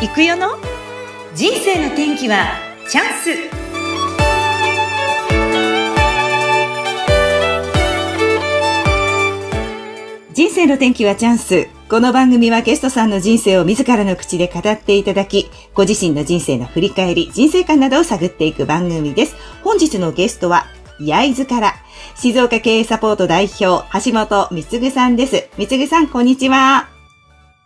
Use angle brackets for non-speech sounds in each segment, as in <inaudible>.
行くよの？人生の天気はチャンス人生の天気はチャンス。この番組はゲストさんの人生を自らの口で語っていただき、ご自身の人生の振り返り、人生観などを探っていく番組です。本日のゲストは、焼津から、静岡経営サポート代表、橋本貢さんです。貢さん、こんにちは。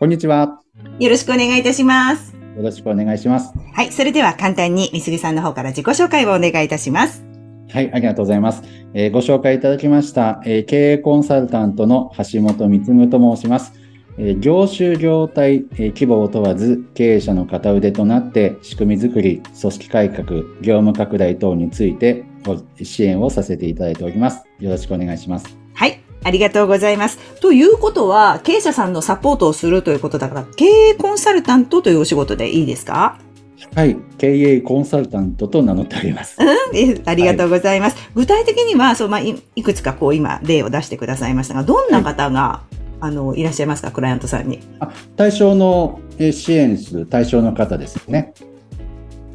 こんにちは。よろしくお願いいたします。よろしくお願いします。はい。それでは簡単に、貢さんの方から自己紹介をお願いいたします。はい、ありがとうございます。えーご紹介いただきました、えー経営コンサルタントの橋本貢と申します。えー業種業態、えー規模を問わず経営者の片腕となって仕組みづくり、組織改革、業務拡大等についてご支援をさせていただいております。よろしくお願いします。はい。ありがとうございます。ということは、経営者さんのサポートをするということだから、経営コンサルタントというお仕事でいいですか？はい、経営コンサルタントと名乗っております。えありがとうございます。具体的には、そう、まあ、いいくつかこう今例を出してくださいましたが、どんな方が、あの、いらっしゃいますか、クライアントさんに。対象のえー支援する対象の方ですね。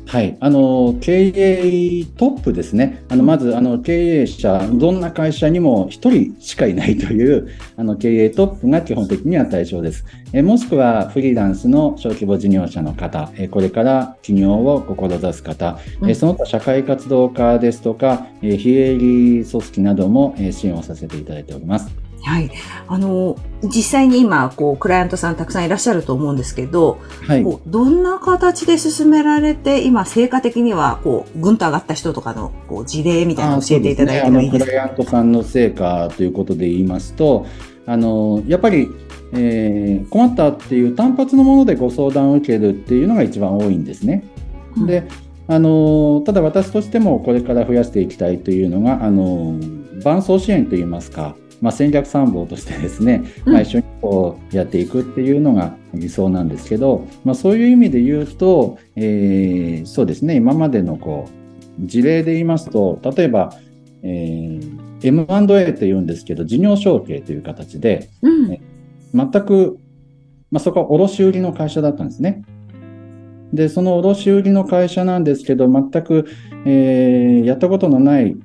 はい。あの、経営トップですね。あの、まず、あの、経営者、どんな会社にも一人しかいないという、<laughs> あの、経営トップが基本的には対象です。えーもしくは、フリーランスの小規模事業者の方、えーこれから起業を志す方、えその他社会活動家ですとか、えー非営利組織などもえー支援をさせていただいております。はい。あの、実際に今、こう、クライアントさんたくさんいらっしゃると思うんですけど、はい。こうどんな形で進められて、今、成果的には、こう、ぐんと上がった人とかの、こう、事例みたいなのを教えていただいてもいいですか？ねクライアントさんの成果ということで言いますと、あのやっぱり、えー困ったっていう単発のものでご相談を受けるっていうのが一番多いんですね。であのただ私としてもこれから増やしていきたいというのがあの伴走支援といいますか、まあ、戦略参謀としてですね、うんまあ、一緒にこうやっていくっていうのが理想なんですけど、まあ、そういう意味で言うと、えーそうですね今までのこう事例で言いますと例えば、えー M&A というんですけど事業承継という形でうん。ね全く、まあ、そこは卸売の会社だったんですね。で、その卸売の会社なんですけど、全く、えーやったことのない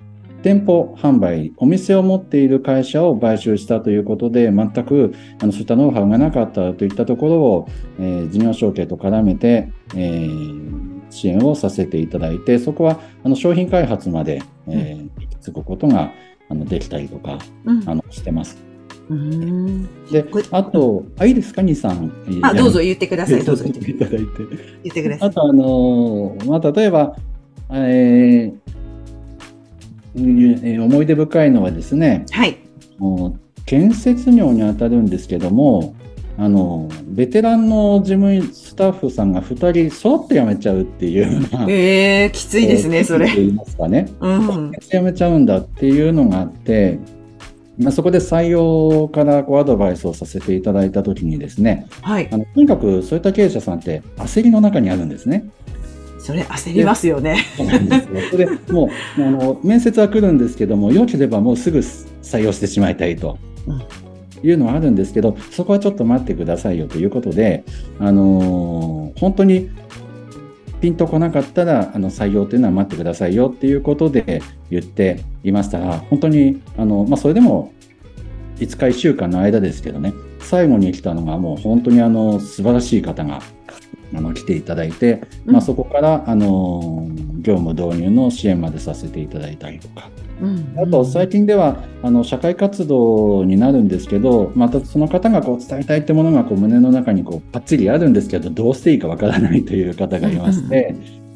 店舗販売、お店を持っている会社を買収したということで、全くあのそういったノウハウがなかったといったところを、えー事業承継と絡めて、えー支援をさせていただいて、そこはあの商品開発まで、えー行き着くことがあのできたりとかうんあのしてます。うーん。であと、あ、いいですか、兄さん。あ、どうぞ言ってください。どうぞ言言ってっていただいて。言ってください。あと、あのーまあ、例えば、えーえー思い出深いのはですね、はい。建設業に当たるんですけども、あの、ベテランの事務員スタッフさんが2人揃って辞めちゃうっていうええきついですね、それ。と言いますかね。うん。辞めちゃうんだっていうのがあって、まあ、そこで採用からこうアドバイスをさせていただいたときにですね、はいあ。のとにかくそういった経営者さんって焦りの中にあるんですね。それ焦りますよね。そうなんですよ。それでもうあの面接は来るんですけども、良ければもうすぐ採用してしまいたいと。いうのはあるんですけど、そこはちょっと待ってくださいよということで、あのー本当にピンとこなかったらあの採用というのは待ってくださいよっていうことで言っていましたら、本当にあの、まあ、それでも5日、1週間の間ですけどね、最後に来たのがもう本当にあの素晴らしい方があの来ていただいて、まあ、そこからあの業務導入の支援までさせていただいたりとか、うん。あと最近ではあの社会活動になるんですけど、またその方がこう伝えたいってものがこう胸の中にこうパッチリあるんですけど、どうしていいかわからないという方がいまして、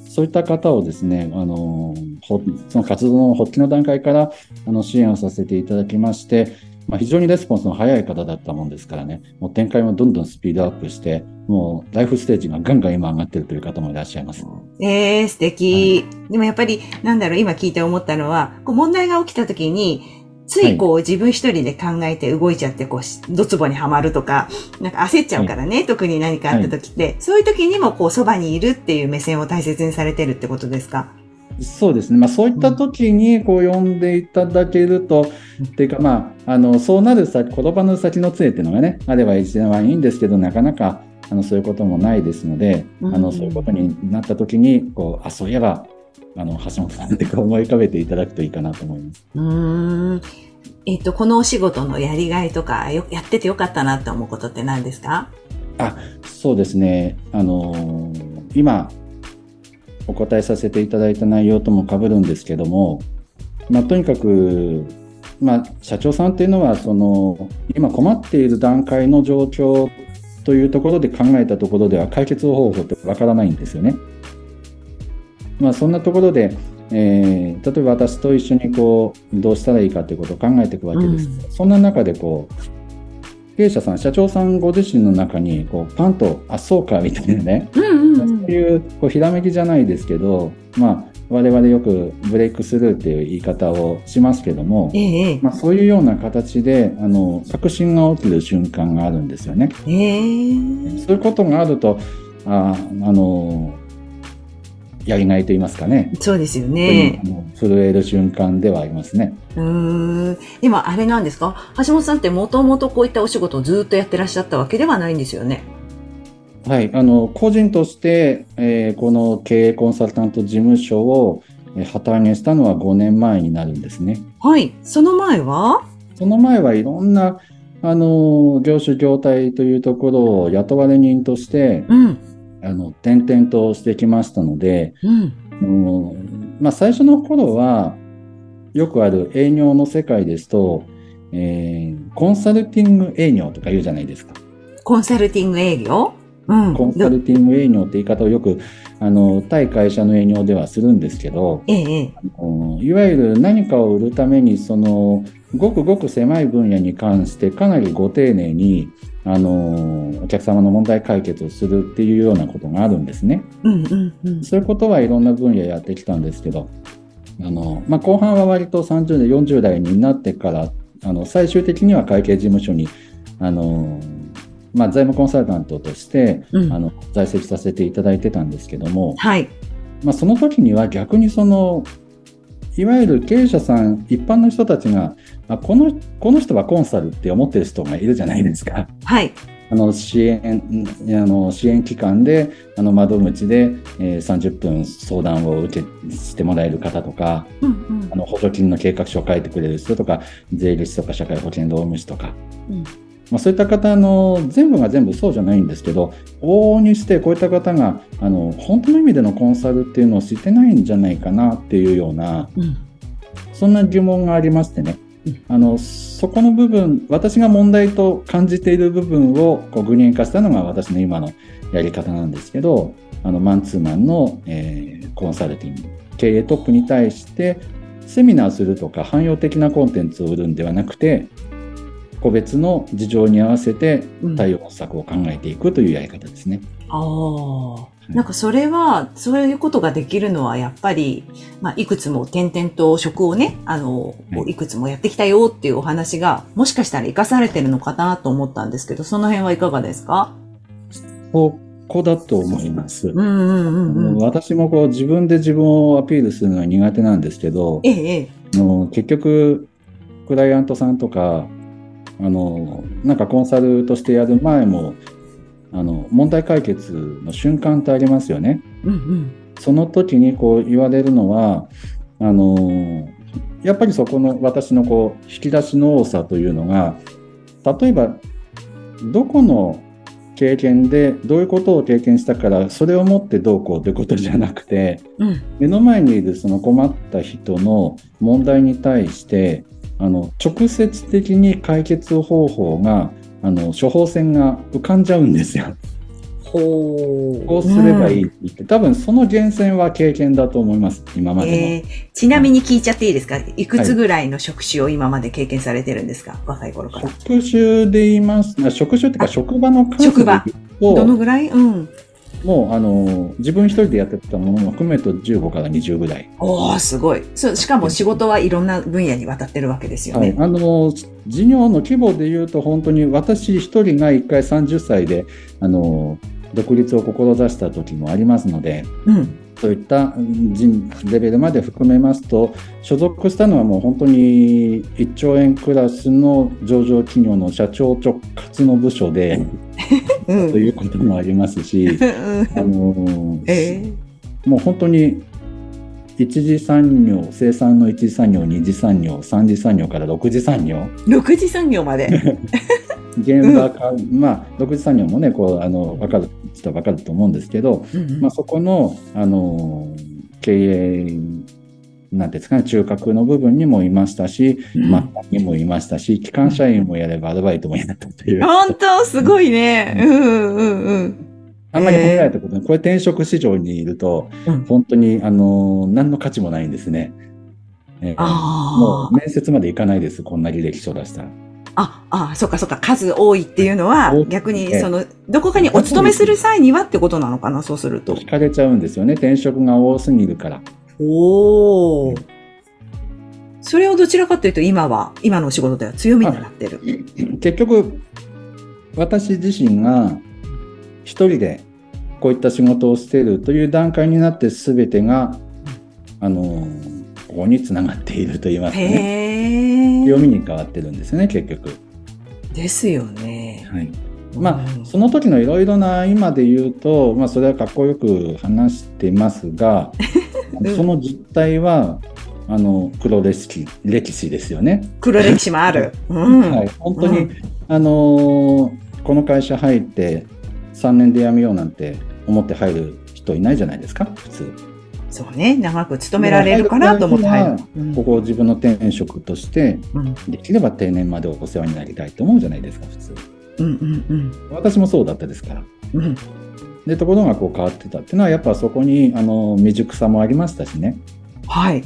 そういった方をですね、あのほその活動の発起の段階からあの支援をさせていただきまして、まあ、非常にレスポンスの早い方だったもんですからね、もう展開もどんどんスピードアップして、もうライフステージがガンガン今上がってるという方もいらっしゃいます。ええ素敵、でもやっぱり、なんだろう、今聞いて思ったのは、こう問題が起きた時に、ついこう自分一人で考えて動いちゃって、こうし、ドツボにはまるとか、なんか焦っちゃうからね、特に何かあった時って、そういう時にもこうそばにいるっていう目線を大切にされてるってことですか？そうですね、まあ、そういった時にこう呼んでいただけると、っていうか、まあ、あのそうなる先、言葉の先の杖っていうのがね、あれば一番いいんですけど、なかなかあのそういうこともないですので、うんあのそういうことになった時にこうあそういえばあの橋本さんって思い浮かべていただくといいかなと思います。う。えっと、このお仕事のやりがいとか、よやっててよかったなって思うことって何ですか？そうですね。あのー今お答えさせていただいた内容とも被るんですけども、まあ、とにかく、まあ、社長さんっていうのはその今困っている段階の状況というところで考えたところでは解決方法ってわからないんですよね。まあ、そんなところで、えー例えば私と一緒にこうどうしたらいいかということを考えていくわけです。そんな中でこう経営者さん社長さんご自身の中にこうパンと「あそうか」みたいなねうんうんうん。そういうこうひらめきじゃないですけど、まあ、我々よくブレイクスルーっていう言い方をしますけども、ええまあ、そういうような形であの確信が起きる瞬間があるんですよね。ええ。そういうことがあるとああのやりがいと言いますかね、そうですよね。震える瞬間ではありますね。うーん。でもあれなんですか？橋本さんってもともとこういったお仕事をずっとやってらっしゃったわけではないんですよね。はい、あの個人として、えーこの経営コンサルタント事務所をえー旗揚げしたのは5年前になるんですね。はい。その前は？その前はいろんなあの業種業態というところを雇われ人としてうん。あの転々としてきましたので、うん。まあ、最初の頃はよくある営業の世界ですと、えーコンサルティング営業とか言うじゃないですか。コンサルティング営業？うん。コンサルティング営業って言い方をよくあの対会社の営業ではするんですけど、ええいわゆる何かを売るためにそのごくごく狭い分野に関してかなりご丁寧にあのお客様の問題解決をするっていうようなことがあるんですね。うんうんうん。そういうことはいろんな分野やってきたんですけどあの、まあ、後半は割と30代40代になってからあの最終的には会計事務所にあの、まあ、財務コンサルタントとしてうんあの在籍させていただいてたんですけども、はい。まあ、その時には逆にそのいわゆる経営者さん一般の人たちがあこのこの人はコンサルって思ってる人がいるじゃないですか。はい。あの支援あの支援機関であの窓口で、えー30分相談を受けしてもらえる方とかうんうんあの補助金の計画書を書いてくれる人とか税理士とか社会保険労務士とか、うんまあ、そういった方の全部が全部そうじゃないんですけど往々にしてこういった方があの本当の意味でのコンサルっていうのを知ってないんじゃないかなっていうようなうん。そんな疑問がありましてねうん。あのそこの部分私が問題と感じている部分をこう具現化したのが私の今のやり方なんですけどあのマンツーマンの、えーコンサルティング経営トップに対してセミナーするとか汎用的なコンテンツを売るんではなくて個別の事情に合わせてうん対応策を考えていくというやり方ですね。ああ。なんかそれは、そういうことができるのはやっぱり、まあ、いくつも点々と職をね、あの、いいくつもやってきたよっていうお話が、もしかしたら活かされてるのかなと思ったんですけど、その辺はいかがですか？ここだと思います。うんうんうんうん。私もこう自分で自分をアピールするのは苦手なんですけど、ええ、の結局クライアントさんとかあのなんかコンサルとしてやる前もあの問題解決の瞬間ってありますよね。うんうん。その時にこう言われるのはあのやっぱりそこの私のこう引き出しの多さというのが例えばどこの経験でどういうことを経験したからそれをもってどうこうということじゃなくてうん。目の前にいるその困った人の問題に対してあの直接的に解決方法があの処方箋が浮かんじゃうんですよ。ほう。こうすればいいって言って、多分その源泉は経験だと思います今までも。えーちなみに聞いちゃっていいですか？いくつぐらいの職種を今まで経験されてるんですか？若い頃から。職種で言いますあ職種っていうかあ職場の数職場どのぐらい？うん。もうあの自分一人でやってたものも含めると15から20ぐらい。おー、すごい。そう、しかも仕事はいろんな分野にわたってるわけですよはい、ね。あの事業の規模でいうと本当に私一人が1回30歳であの独立を志した時もありますのでうん。そういったレベルまで含めますと所属したのはもう本当に1兆円クラスの上場企業の社長直轄の部署でうん。ということもありますし、あのえもう本当に一次産業、生産の一次産業、二次産業、三次産業から六次産業、え6次産業まで。<laughs> 現場か、まあ、六次産業もね、こう、あの、わかる人はわかると思うんですけど、うんまあ、そこの、あの、経営、なんていうんですかね、中核の部分にもいましたし、うん末端にもいましたし、機関社員もやればアルバイトもやったという、本当すごいね。うんうんうん。あんまり褒められたことない。これ転職市場にいると、うん本当に、あの、何の価値もないんですね。えーもあう面接まで行かないです、こんな履歴書出したら。あ、あ、あ、そっかそっか、数多いっていうのは逆にええその、どこかにお勤めする際にはってことなのかな、そうすると。聞かれちゃうんですよね。転職が多すぎるから。おお。それをどちらかというと、今は、今のお仕事では強みになってる。結局、私自身が一人でこういった仕事をしているという段階になって全てが、あの、ここにつながっていると言いますかね。強みに変わってるんですね、結局。ですよね。はい。まあ、うんその時のいろいろな今で言うと、まあ、それはかっこよく話してますが、<laughs> うんその実態は、あの、黒歴史、歴史ですよね。黒歴史もある。<laughs> うん。はい。本当に、うんあのーこの会社入って3年で辞めようなんて思って入る人いないじゃないですか、普通。そうね。長く勤められるかなと思ってここを自分の転職として、うんできれば定年までお世話になりたいと思うじゃないですか、普通。うんうん私もそうだったですから。うん。うん。で、ところがこう変わってたっていうのは、やっぱそこに、あの、未熟さもありましたしね。はい。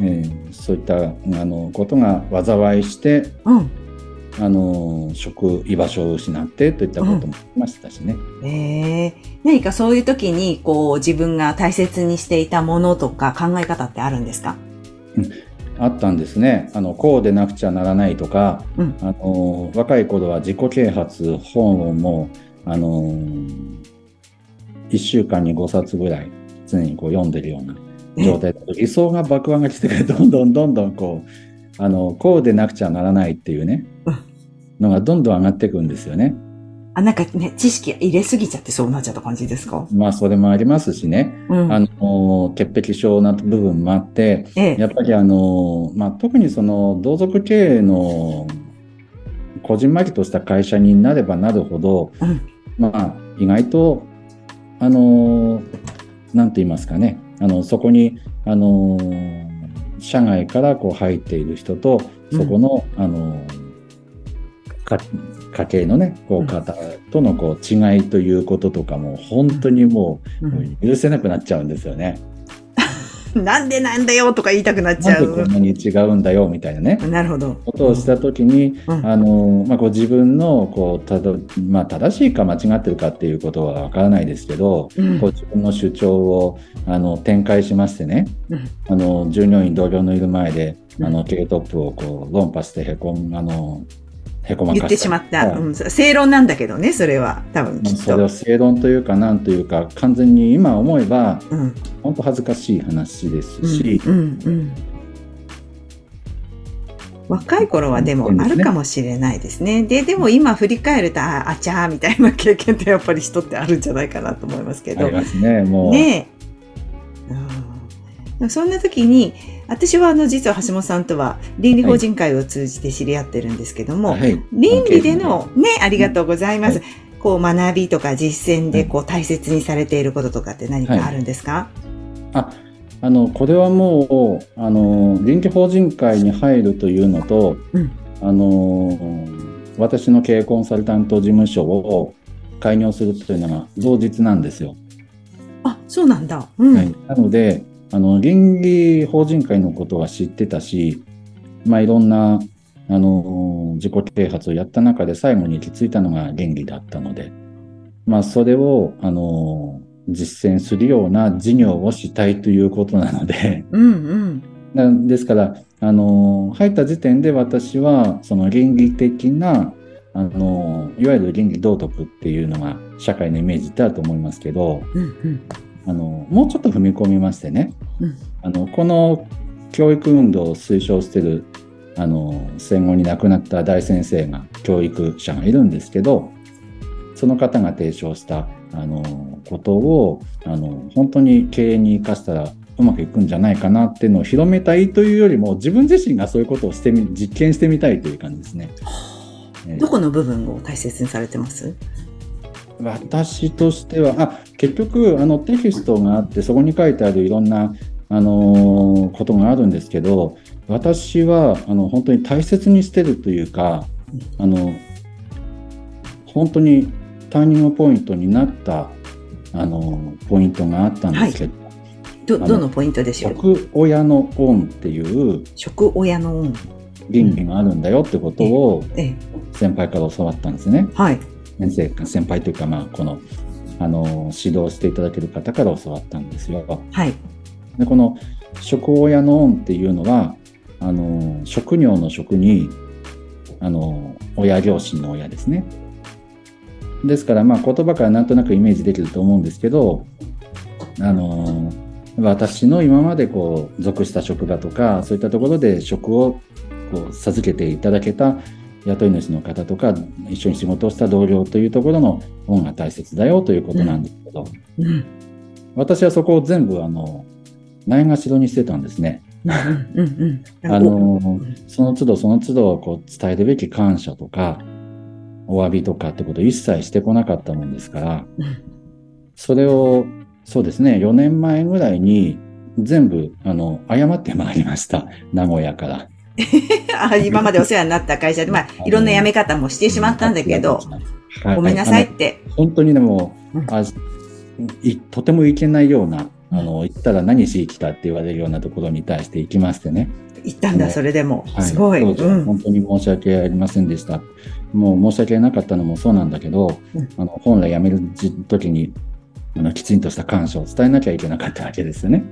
えーそういった、あの、ことが災いして、うん。あの、職、居場所を失ってといったこともありましたしね。ええ何かそういう時に、こう、自分が大切にしていたものとか考え方ってあるんですか？あったんですね。あの、こうでなくちゃならないとか、うんあの、若い頃は自己啓発本をもう、あの、1週間に5冊ぐらい常にこう読んでるような状態だと、理想が爆上がりしてから、どんどんどんどんこう、あの、こうでなくちゃならないっていうねうん、のがどんどん上がっていくんですよね。あ、なんかね、知識入れすぎちゃってそうなっちゃった感じですか？まあ、それもありますしね。うん。あの、潔癖症な部分もあって、ええやっぱりあの、まあ、特にその同族経営のこじんまりとした会社になればなるほど、うんまあ、意外と、あの、なんて言いますかね、あの、そこに、あの、社外からこう入っている人と、そこの、あの、か家計のね、こうん。う方とのこう違いということとかも、本当にもう、うん。許せなくなっちゃうんですよね。<laughs> なんでなんだよとか言いたくなっちゃうなんでこん。なに違うんだよ、みたいなね。なるほど。ことをしたときに、うんあの、まあ、こう自分の、こう、たど、まあ、正しいか間違ってるかっていうことはわからないですけど、うんこう自分の主張を、あの、展開しましてね、うんあの、従業員同僚のいる前で、うんあの、経営トップをこう、論破してへこん、あの、へこまか言ってしまった。はいうん、正論なんだけどね、それは。多分きっと。それを正論というか、なんというか、完全に今思えば、うん。本当恥ずかしい話ですし、うん、うん、うん。若い頃はでもあるかもしれないですね。で、でも今振り返ると、ああちゃーみたいな経験ってやっぱり人ってあるんじゃないかなと思いますけど。ありますね、もう。ねえ。うんそんな時に、私はあの実は橋本さんとは倫理法人会を通じて知り合ってるんですけども、はい。倫理でのね、ありがとうございます。はこう学びとか実践でこう大切にされていることとかって何かあるんですか、あ、あの、これはもう、あの、臨時法人会に入るというのと、うんあの、私の経営コンサルタント事務所を開業するというのが同日なんですよ。あ、そうなんだ。うん。はい、なので、あの、倫理法人会のことは知ってたし、まあ、いろんな、あの、自己啓発をやった中で最後に行き着いたのが倫理だったので、まあ、それを、あの、実践するような事業をしたいということなので、うんうん。なですから、あの、入った時点で私は、その倫理的な、あの、いわゆる倫理道徳っていうのが社会のイメージってあると思いますけど、うんうん。あの、もうちょっと踏み込みましてね、うん。あの、この教育運動を推奨している、あの、戦後に亡くなった大先生が、教育者がいるんですけど、その方が提唱した、あの、ことを、あの、本当に経営に生かしたらうまくいくんじゃないかなっていうのを広めたいというよりも、自分自身がそういうことをしてみ、実験してみたいという感じですね。えーどこの部分を大切にされてます？私としては、あ、結局、あの、テキストがあって、そこに書いてあるいろんな、あのーことがあるんですけど、私は、あの、本当に大切にしてるというか、あの、本当にターニングポイントになった、あの、ポイントがあったんですけど、ど、あのどのポイントでしょう？食親のオンっていう食親の恩。倫理があるんだよってことをええ。先輩から教わったんですね。はい。先生か、先輩というか、まあ、この、あの、指導していただける方から教わったんですよ。はい。で、この食親の恩っていうのは、あの、食尿の食に、あの、親両親の親ですね。ですから、まあ、言葉からなんとなくイメージできると思うんですけど、あの、私の今までこう、属した職場とか、そういったところで職をこう授けていただけた雇い主の方とか、一緒に仕事をした同僚というところの恩が大切だよということなんですけど、うん。私はそこを全部、あの、ないがしろにしてたんですね。うんうんうん。あの、その都度その都度こう伝えるべき感謝とか、お詫びとかってことを一切してこなかったもんですから、うんそれを、そうですね、4年前ぐらいに全部、あの、謝ってまいりました。名古屋から。<laughs> あ今までお世話になった会社で、まあ、いろんな辞め方もしてしまったんだけど、はいごめんなさいって。本当にでもうん、あいとてもいけないような、あの、行ったら何しに来たって言われるようなところに対して行きましてね。言ったんだ、それでも。はいすごい。本当に申し訳ありませんでした。もう申し訳なかったのもそうなんだけど、うんあの本来辞める時にあのきちんとした感謝を伝えなきゃいけなかったわけですよね。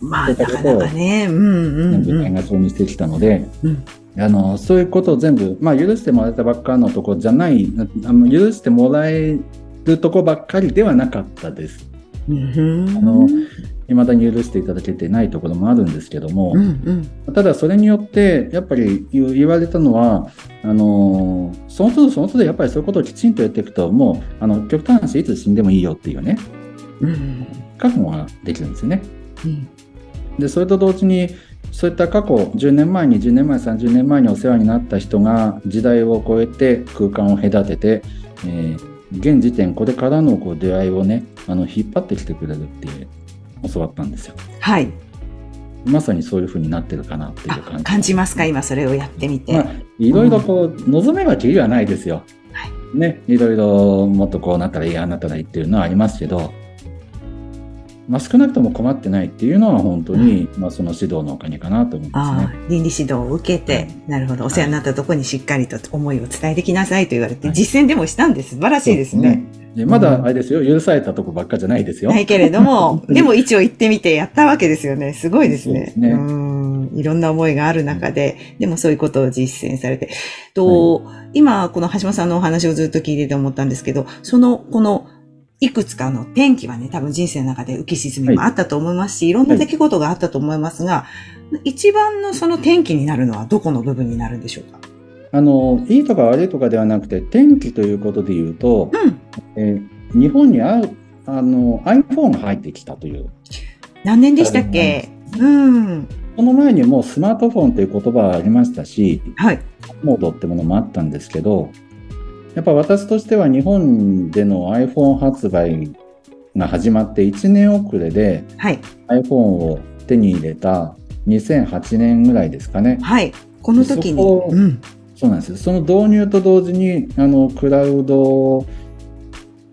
まあ、なかなかね。うんうん全部うん。年賀状にしてきたので、うんあのそういうことを全部、まあ、許してもらえたばっかのところじゃないあの許してもらえるとこばっかりではなかったです。うんあの未だに許していただけてないところもあるんですけども、うんうん。ただそれによってやっぱり言言われたのはあのその都度その都度やっぱりそういうことをきちんとやっていくともうあの極端な話いつ死んでもいいよっていうねうん覚悟ができるんですよね。うんでそれと同時にそういった過去10年前に10年前30年前にお世話になった人が時代を超えて空間を隔てて、えー現時点これからのこう出会いをねあの引っ張ってきてくれるって教わったんですよ。はい。まさにそういう風になってるかなっていうあ感じ。感じますか？今それをやってみて。まあ、いろいろこう、望めばきりはないですよ。はいね、いろいろもっとこうなったらいい、ああなったらいいっていうのはありますけど、まあ、少なくとも困ってないっていうのは本当に、まあ、その指導のおかげかなと思いますああね。倫理指導を受けて、はいなるほど、お世話になったところにしっかりと思いを伝えてきなさいと言われて、はい実践でもしたんです。素晴らしいですね。でまだあれですよ、許されたとこばっかじゃないですよ。ないけれども、<laughs> でも一応行ってみてやったわけですよね。すごいですね。そうねん。いろんな思いがある中で、でもそういうことを実践されて。と、今、この橋本さんのお話をずっと聞いてて思ったんですけど、その、この、いくつかの転機はね、多分人生の中で浮き沈みもあったと思いますし、い、ろんな出来事があったと思いますが、一番のその転機になるのはどこの部分になるんでしょうか？あの、いいとか悪いとかではなくて、天気ということで言うと、うん。えー日本にああの iPhone が入ってきたという。何年でしたっけ？うん。その前にもうスマートフォンという言葉はありましたし、はい。モードってものもあったんですけど、やっぱ私としては日本での iPhone 発売が始まって1年遅れではい。iPhone を手に入れた2008年ぐらいですかね。はい。この時に。うん。そうなんです。その導入と同時に、あの、クラウド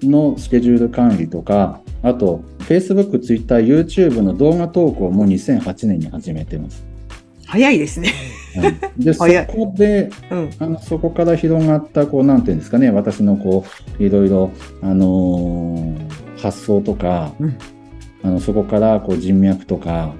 のスケジュール管理とか、あと、Facebook、Twitter、YouTube の動画投稿も2008年に始めてます。早いですね。はいで、そこで、うん。あのそこから広がった、こう、なんていうんですかね、私のこう、いろいろ、あのー発想とか、うんあのそこからこう人脈とか、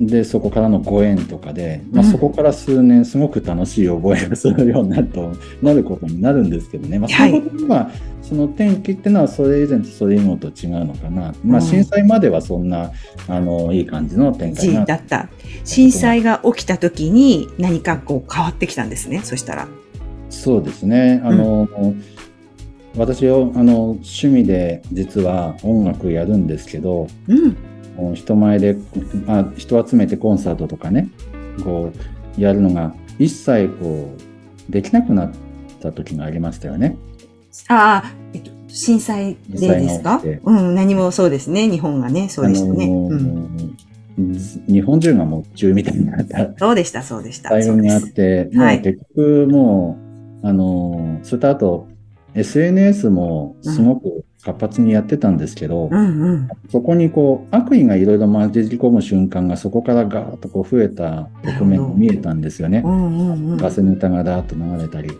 で、そこからのご縁とかで、まあ、うんそこから数年すごく楽しい覚えがするようになると、なることになるんですけどね。まあ、はいそのことは、その転機っていうのはそれ以前とそれ以後と違うのかな。まあ、うん震災まではそんな、あの、いい感じの展開だった。震災が起きた時に何かこう変わってきたんですね。そしたら。そうですね。あの、私をあの趣味で実は音楽やるんですけど、うん。人前で、まあ、人集めてコンサートとかねこうやるのが一切こうできなくなった時がありましたよね。ああ、えっと、震災でですか？うん、何もそうですね。日本がね、そうでしたね。うん。日本中がもう中みたいになったそうでした、そうでした。タイミングがあって、はいもう結局もう、あの、それとあと、SNS もすごく活発にやってたんですけど、うんうん。そこにこう、悪意がいろいろ混じり込む瞬間がそこからガーッとこう増えた局面が見えたんですよねう。んうんうん。ガスネタがダーッと流れたり。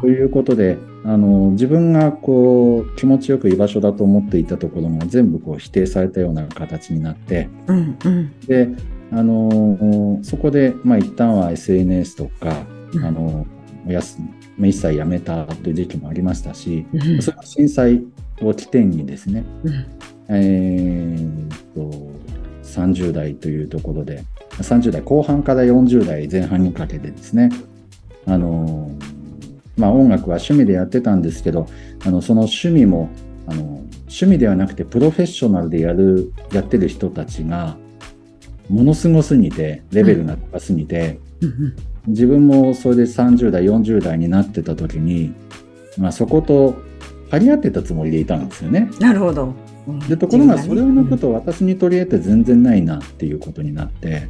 ということで、あの、自分がこう、気持ちよく居場所だと思っていたところが全部こう否定されたような形になって、うんうん。で、あの、そこで、まあ一旦は SNS とか、うんあの、おやす一切やめたという時期もありましたし、うん。それは震災を起点にですね、うん。えーっと、30代というところで、30代後半から40代前半にかけてですね、あの、まあ音楽は趣味でやってたんですけど、あの、その趣味も、あの、趣味ではなくてプロフェッショナルでやる、やってる人たちが、ものすごすぎて、レベルが高すぎて、うん自分もそれで30代、40代になってた時に、まあそこと張り合ってたつもりでいたんですよね。なるほど。うんで、ところがそれを抜くと私に取り得て全然ないなっていうことになって、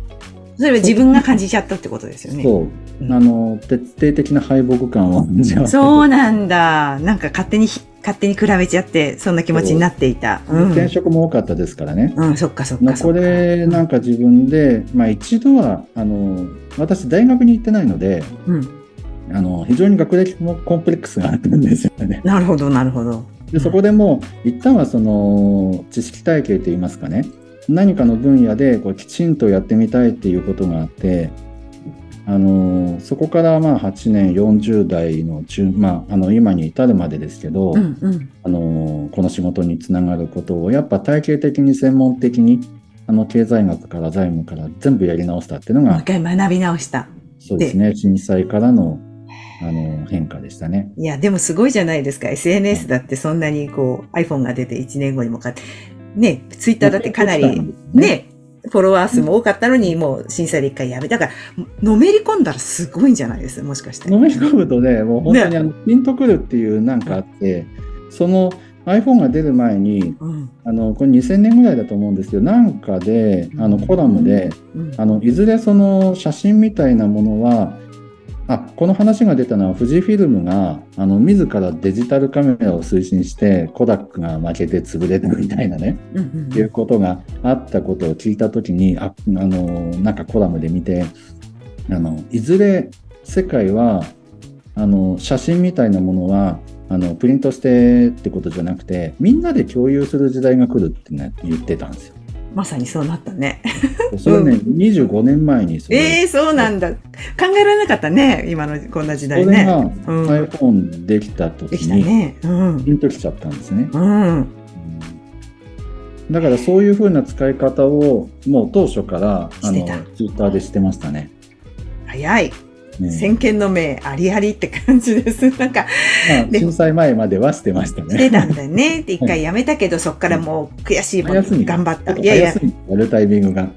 それは自分が感じちゃったってことですよね。そう、うんあの、徹底的な敗北感を。そうなんだ。なんか勝手にひ、勝手に比べちゃって、そんな気持ちになっていた。うん。転職も多かったですからね。うん、そっかそっかそっか。れなんか自分で、まあ一度は、あの、私大学に行ってないので、うん。あの、非常に学歴もコンプレックスがあったんですよね。なるほど、なるほど。で、そこでもう、一旦はその、知識体系といいますかね、何かの分野でこうきちんとやってみたいっていうことがあって、あの、そこからまあ8年、40代の中、まあ、あの、今に至るまでですけど、うんうん。あの、この仕事につながることを、やっぱ体系的に専門的に、あの、経済学から財務から全部やり直したっていうのが、もう一回学び直した。そうですね、震災からの、あの、変化でしたね。いや、でもすごいじゃないですか。SNS だってそんなにこう iPhone が出て1年後にもか、ね、Twitter だってかなり、ね、フォロワー数も多かったのに、もう震災で一回やめたから、のめり込んだらすごいんじゃないですもしかして。のめり込むとね、もう本当にあの、ピンとくるっていうなんかあって、その iPhone が出る前に、うん。あの、これ2000年ぐらいだと思うんですけど、なんかで、あの、コラムで、うん。あの、いずれその写真みたいなものは、あ、この話が出たのは富士フィルムが、あの、自らデジタルカメラを推進して、コダックが負けて潰れたみたいなね、うんうんっていうことがあったことを聞いたときに、あ、あの、なんかコラムで見て、あの、いずれ世界は、あの、写真みたいなものは、あの、プリントしてってことじゃなくて、みんなで共有する時代が来るってね、言ってたんですよ。まさにそうなったね。<laughs> それね、25年前にそれ、ええそうなんだ。考えられなかったね。今のこんな時代ね。それがうん。iPhone できた時に、ね。うん。ピンときちゃったんですね。うん。だからそういうふうな使い方を、もう当初から、あのツイッターでしてましたね。早い。ね先見の明ありありって感じです。なんか、まあ、で震災前まではしてましたね。してたんだよね。で、一回やめたけど、そっからもう悔しいもん <laughs> 頑張った。いやいややるタイミングが。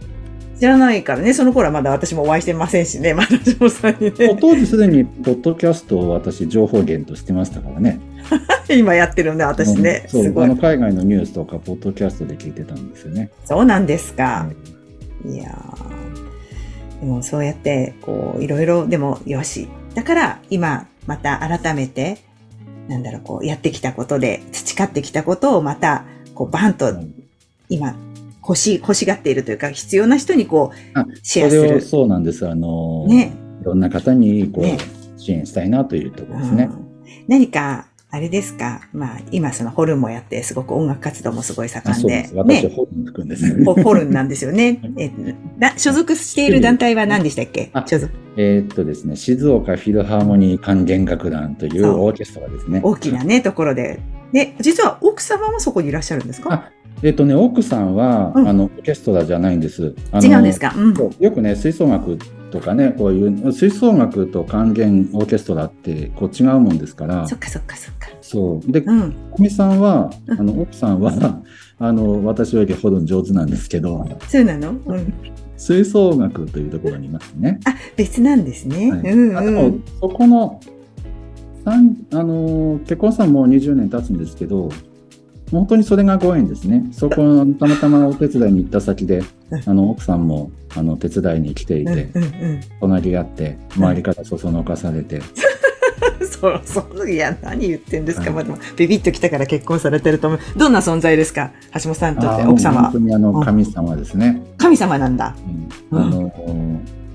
知らないからね。その頃はまだ私もお会いしてませんしね。<laughs> まだ上さんにね。当時すでに、ポッドキャストを私、情報源としてましたからね。<laughs> 今やってるんで、私ね。そうすごいあの。海外のニュースとか、ポッドキャストで聞いてたんですよね。そうなんですか。いやもそうやって、こう、いろいろ、でも、よし。だから、今、また改めて、なんだろう、こう、やってきたことで、培ってきたことをまた、こう、バンとう、ん今、欲しい、欲しがっているというか、必要な人にこうあ、シェアすそれをる。そうなんです。あの、ね。いろんな方に、こう、ね支援したいなというところですね。うん何か、あれですか、まあ、今そのホルンもやって、すごく音楽活動もすごいあ盛んでです。。私、ね。ホルン吹くんです。ホホルンなんですよね。<laughs> えな所属している団体は何でしたっけ？あ所属えーっとですね、静岡フィルハーモニー管弦楽団というオーケストラですね。大きなね、ところで。で、実は奥様もそこにいらっしゃるんですか？あえーっとね、奥さんは、うんあの、オーケストラじゃないんです。違うんですか？うん。よくね、吹奏楽っとかね、こういう吹奏楽と管弦オーケストラってこう違うもんですから、そっかそっかそっか。そう。で、うん。さんは、うんあの、奥さんは、<laughs> あの、私よりほど上手なんですけど、そうなの？うん。吹奏楽というところにいますね。あ、別なんですね。はいうんあでもうん。そこの、あの、結婚さんもう20年経つんですけど、本当にそれがご縁ですね。そこのたまたまお手伝いに行った先で、あの、奥さんも、あの、手伝いに来ていうんて、うんうん。隣り合って、周りからそそのかされて、<laughs> そうそういや何言ってんですか、はい。まあでもビビッときたから結婚されてると思う。どんな存在ですか？橋本さんにとって奥様本当にあの、うん。神様ですね。神様なんだ。うん。あの、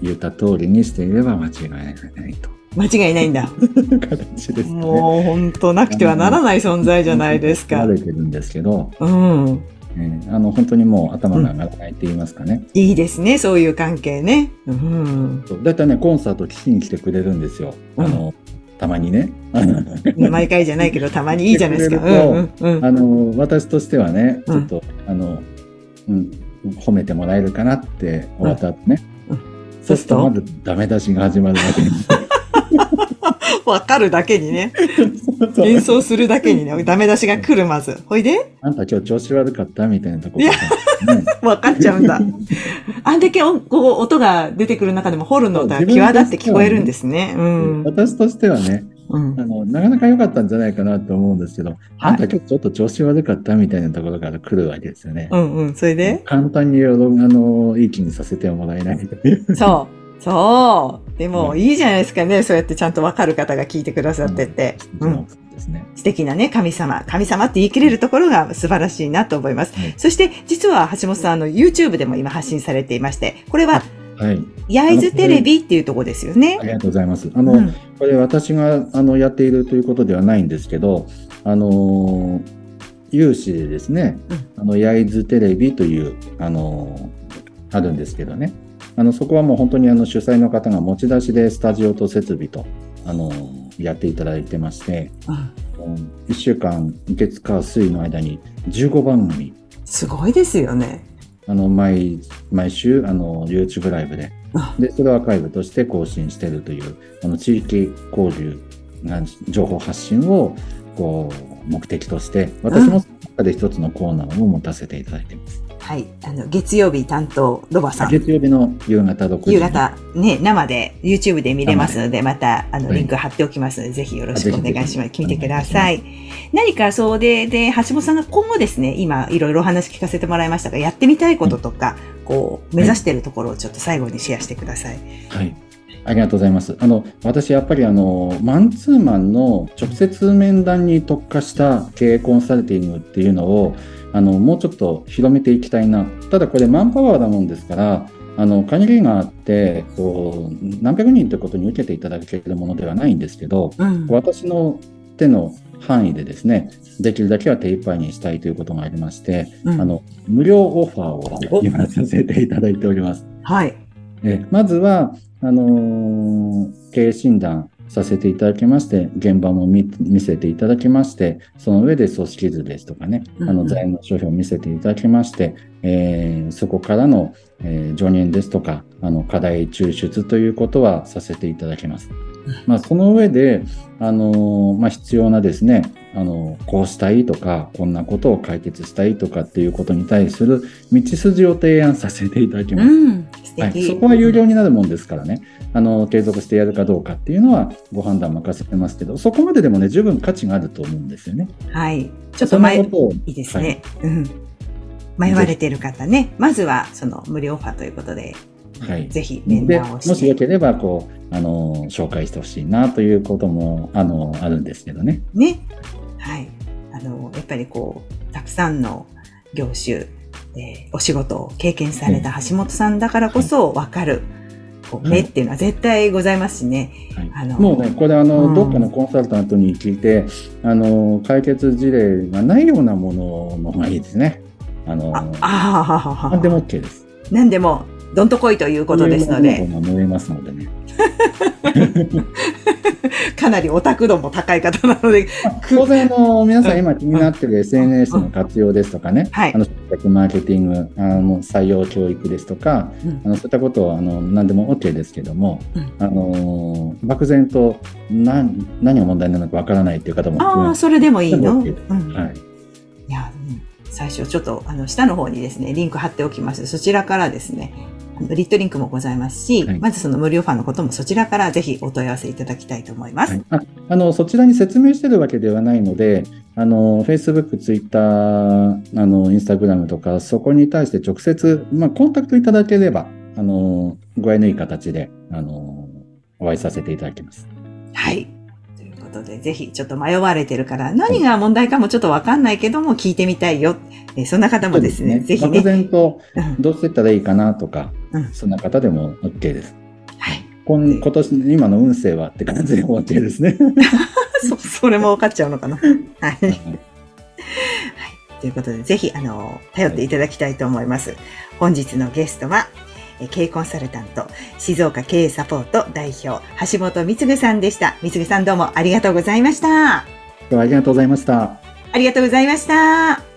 言った通りにしていれば間違いないと。間違いないんだ。<laughs> 形ですね。もう本当なくてはならない存在じゃないですか。慣れてるん。ですけど、うんえーあの、本当にもう頭が上がらないって言いますかね。いいですねそういう関係ね。う。ん。そうだいたいね、コンサート聞きに来てくれるんですよ。あの、たまにね。毎回じゃないけどたまにいいじゃないですか。う。んうんうん。あの、私としてはね、ちうん。ょっと、あの、うん、褒めてもらえるかなって終わった後ね。うん。そうすると、まずダメ出しが始まるわけです。<laughs> わかるだけにね演奏するだけにねダメ出しが来るまずほいで？あんた今日調子悪かったみたいなところからね。わかっちゃうんだあんだけおこう音が出てくる中でもホルンの音が際立って聞こえるんですね。うん。私としてはね、うんあの、なかなか良かったんじゃないかなと思うんですけど、はいあんた今日ちょっと調子悪かったみたいなところから来るわけですよね。うんうん。それで？簡単にあのいい気にさせてはもらえないという。そう。そう。でも、うんいいじゃないですかね。そうやってちゃんとわかる方が聞いてくださってて。うん。ですね。素敵なね、神様。神様って言い切れるところが素晴らしいなと思います。はいそして、実は橋本さん、あの、YouTube でも今発信されていまして、これは、はい。焼津テレビっていうところですよねあ。りがとうございます。あの、うんこれ私があのやっているということではないんですけど、あの有志でですね、あの焼津テレビというあのあるんですけどね、あのそこはもう本当にあの主催の方が持ち出しでスタジオと設備とあのやっていただいてまして、うん。1週間月火水の間に15番組。すごいですよね。あの毎毎週あの YouTube ライブで。あでそれをアーカイブとして更新しているというあの地域交流な情報発信をこう目的として私もその中で一つのコーナーを持たせていただいています。はい。あの、月曜日担当、ロバさん。月曜日の夕方6時夕方、ね、生で YouTube で見れますので、また、あの、はいリンク貼っておきますので、ぜひよろしくお願いします。ぜひ見てください。何かそうで、で、橋本さんが今後ですね、今、いろいろお話聞かせてもらいましたが、やってみたいこととか、こう、目指しているところをちょっと最後にシェアしてください。はい。ありがとうございます。あの、私やっぱりあの、マンツーマンの直接面談に特化した経営コンサルティングっていうのを、あの、もうちょっと広めていきたいな。ただこれマンパワーだもんですから、あの、限りがあって、こう、何百人ということに受けていただけるものではないんですけど、うん。私の手の範囲でですね、できるだけは手一杯にしたいということがありまして、うんあの、無料オファーを今させていただいております。はい。えまずは、あのー経営診断させていただきまして、現場も見見せていただきまして、その上で組織図ですとかね、あの財務諸表を見せていただきまして、えーそこからの、えー助言ですとか、あの課題抽出ということはさせていただきます。まあ、その上で、あのーまあ、必要なですね、あのこうしたいとか、こんなことを解決したいとかっていうことに対する道筋を提案させていただきます。うん。素はい、敵。そこは有料になるもんですからね、あの継続してやるかどうかっていうのはご判断任せてますけど、そこまででもね、十分価値があると思うんですよね。はい。ちょっと前、いいですね。うん。迷われている方ね、まずはその無料オファーということで、はい。ぜひ面で、談をもしよして。ければ、こう、あの、紹介してほしいなということも、あの、あるんですけどね。ね。はい。あの、やっぱりこう、たくさんの業種、えーお仕事を経験された橋本さんだからこそ分かる、目っていうのは絶対ございますしね。はいあのもうね、これあの、うんどっかのコンサルタントに聞いて、あの、解決事例がないようなものの方がいいですね。あの、あ、ああ、何でも OK です。何でも、どんと来いということですので。そういうものが見えますのでね。かなりオタク度も高い方なので。<laughs> 当然、あの、皆さん今気になってる SNS の活用ですとかね、はいあの、マーケティング、あの、採用教育ですとか、うんあの、そういったことは、あの、何でも OK ですけども、うんあの、漠然と何、何が問題なのかわからないっていう方もああ、それでもいいの、OK うんはい。いや、うん最初ちょっと、あの、下の方にですね、リンク貼っておきます。そちらからですね、リットリンクもございますし、はいまずその無料ファンのこともそちらからぜひお問い合わせいただきたいと思います。はい、ああのそちらに説明してるわけではないので、あの Facebook、Twitter、あの Instagram とか、そこに対して直接、まあ、コンタクトいただければ、あの具合のいい形であのお会いさせていただきます。はい。ことで、ぜひちょっと迷われてるから、何が問題かもちょっとわかんないけども、聞いてみたいよ。えーそんな方もですね、ぜひ漠ね。然とうんどうしていったらいいかなとか、うんそんな方でも OK です。はい。今今年、今の運勢はって感じで OK ですね。<laughs> そ、それも分かっちゃうのかな。<laughs> はい。はい。ということで、ぜひ、あの、頼っていただきたいと思います。本日のゲストは、え経営コンサルタント、静岡経営サポート代表、橋本光さんでした。光さんどうもありがとうございました。ありがとうございました。ありがとうございました。